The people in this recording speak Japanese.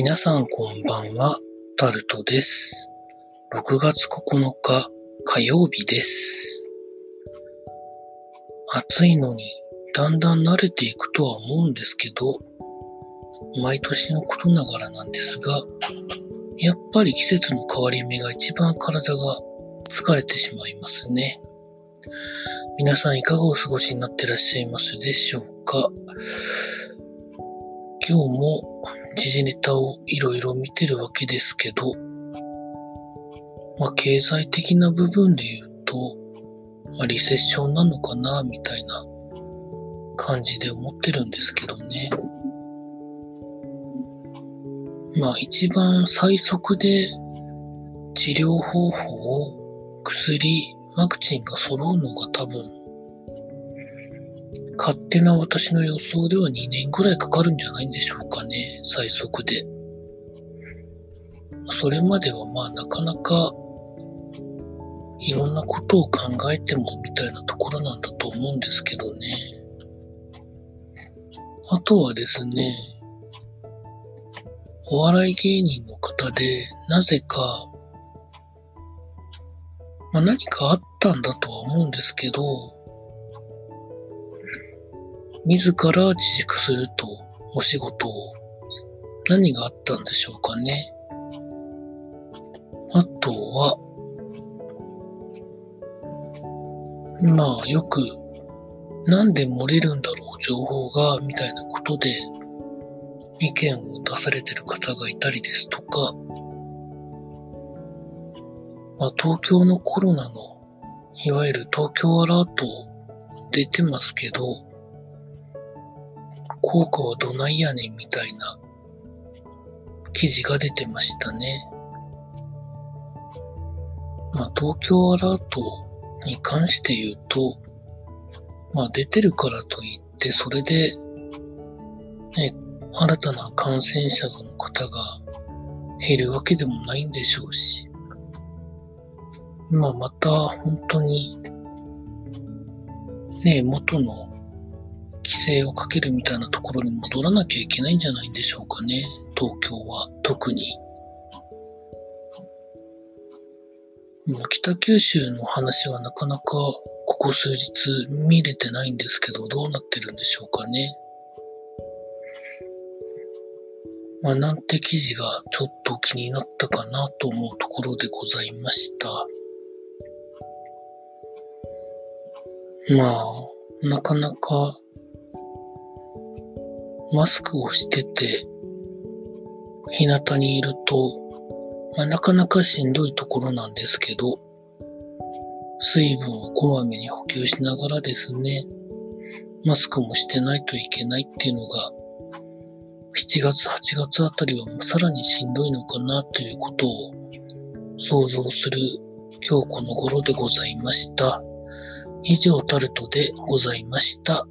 皆さんこんばんは、タルトです。6月9日火曜日です。暑いのにだんだん慣れていくとは思うんですけど、毎年のことながらなんですが、やっぱり季節の変わり目が一番体が疲れてしまいますね。皆さんいかがお過ごしになってらっしゃいますでしょうか？今日も時事ネタをいろいろ見てるわけですけど、まあ、経済的な部分で言うと、まあ、リセッションなのかな、みたいな感じで思ってるんですけどね。まあ、一番最速で治療方法を薬、ワクチンが揃うのが多分、勝手な私の予想では2年ぐらいかかるんじゃないんでしょうかね、最速で。それまではまあなかなかいろんなことを考えてもみたいなところなんだと思うんですけどね。あとはですね、お笑い芸人の方でなぜか、まあ、何かあったんだとは思うんですけど、自ら自粛するとお仕事を何があったんでしょうかね。あとは、まあよくなんで漏れるんだろう情報がみたいなことで意見を出されてる方がいたりですとか、まあ、東京のコロナのいわゆる東京アラート出てますけど、効果はどないやねんみたいな記事が出てましたね。まあ、東京アラートに関して言うと、まあ出てるからといって、それで、ね、新たな感染者の方が減るわけでもないんでしょうし、まあまた本当に、ね、元の規制をかけるみたいなところに戻らなきゃいけないんじゃないんでしょうかね、東京は特に。もう北九州の話はなかなかここ数日見れてないんですけど、どうなってるんでしょうかね。まあ、なんて記事がちょっと気になったかなと思うところでございました。まあ、なかなかマスクをしてて、日向にいると、まあ、なかなかしんどいところなんですけど、水分をこまめに補給しながらですね、マスクもしてないといけないっていうのが、7月、8月あたりはさらにしんどいのかなということを想像する今日この頃でございました。以上タルトでございました。